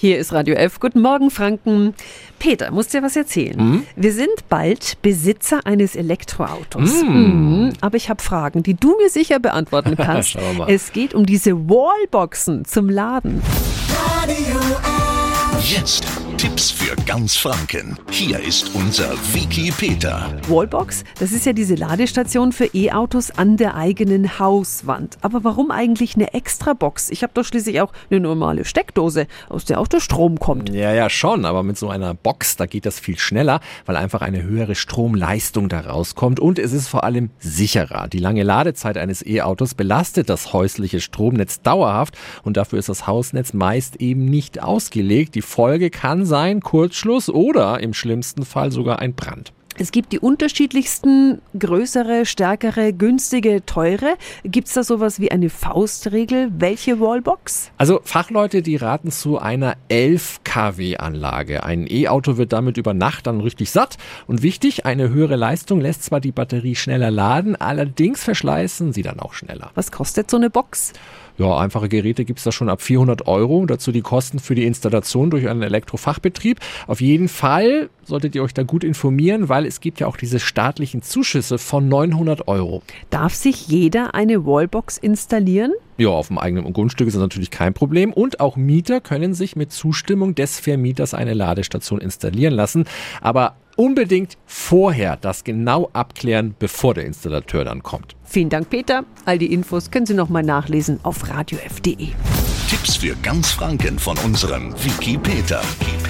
Hier ist Radio F. Guten Morgen, Franken. Peter, musst dir was erzählen. Mhm. Wir sind bald Besitzer eines Elektroautos. Mhm. Mhm. Aber ich habe Fragen, die du mir sicher beantworten kannst. Es geht um diese Wallboxen zum Laden. Jetzt Tipps für ganz Franken. Hier ist unser Wiki Peter. Wallbox, das ist ja diese Ladestation für E-Autos an der eigenen Hauswand. Aber warum eigentlich eine Extrabox? Ich habe doch schließlich auch eine normale Steckdose, aus der auch der Strom kommt. Ja, ja, schon, aber mit so einer Box, da geht das viel schneller, weil einfach eine höhere Stromleistung da rauskommt und es ist vor allem sicherer. Die lange Ladezeit eines E-Autos belastet das häusliche Stromnetz dauerhaft und dafür ist das Hausnetz meist eben nicht ausgelegt. Die Folge kann sein Kurzschluss oder im schlimmsten Fall sogar ein Brand. Es gibt die unterschiedlichsten, größere, stärkere, günstige, teure. Gibt es da sowas wie eine Faustregel? Welche Wallbox? Also Fachleute, die raten zu einer 11 kW Anlage. Ein E-Auto wird damit über Nacht dann richtig satt. Und wichtig, eine höhere Leistung lässt zwar die Batterie schneller laden, allerdings verschleißen sie dann auch schneller. Was kostet so eine Box? Ja, einfache Geräte gibt's da schon ab 400 Euro. Dazu die Kosten für die Installation durch einen Elektrofachbetrieb. Auf jeden Fall solltet ihr euch da gut informieren, weil es gibt ja auch diese staatlichen Zuschüsse von 900 Euro. Darf sich jeder eine Wallbox installieren? Ja, auf dem eigenen Grundstück ist das natürlich kein Problem. Und auch Mieter können sich mit Zustimmung des Vermieters eine Ladestation installieren lassen. Aber unbedingt vorher das genau abklären, bevor der Installateur dann kommt. Vielen Dank, Peter. All die Infos können Sie nochmal nachlesen auf radiof.de. Tipps für ganz Franken von unserem Wiki Peter. Wiki Peter.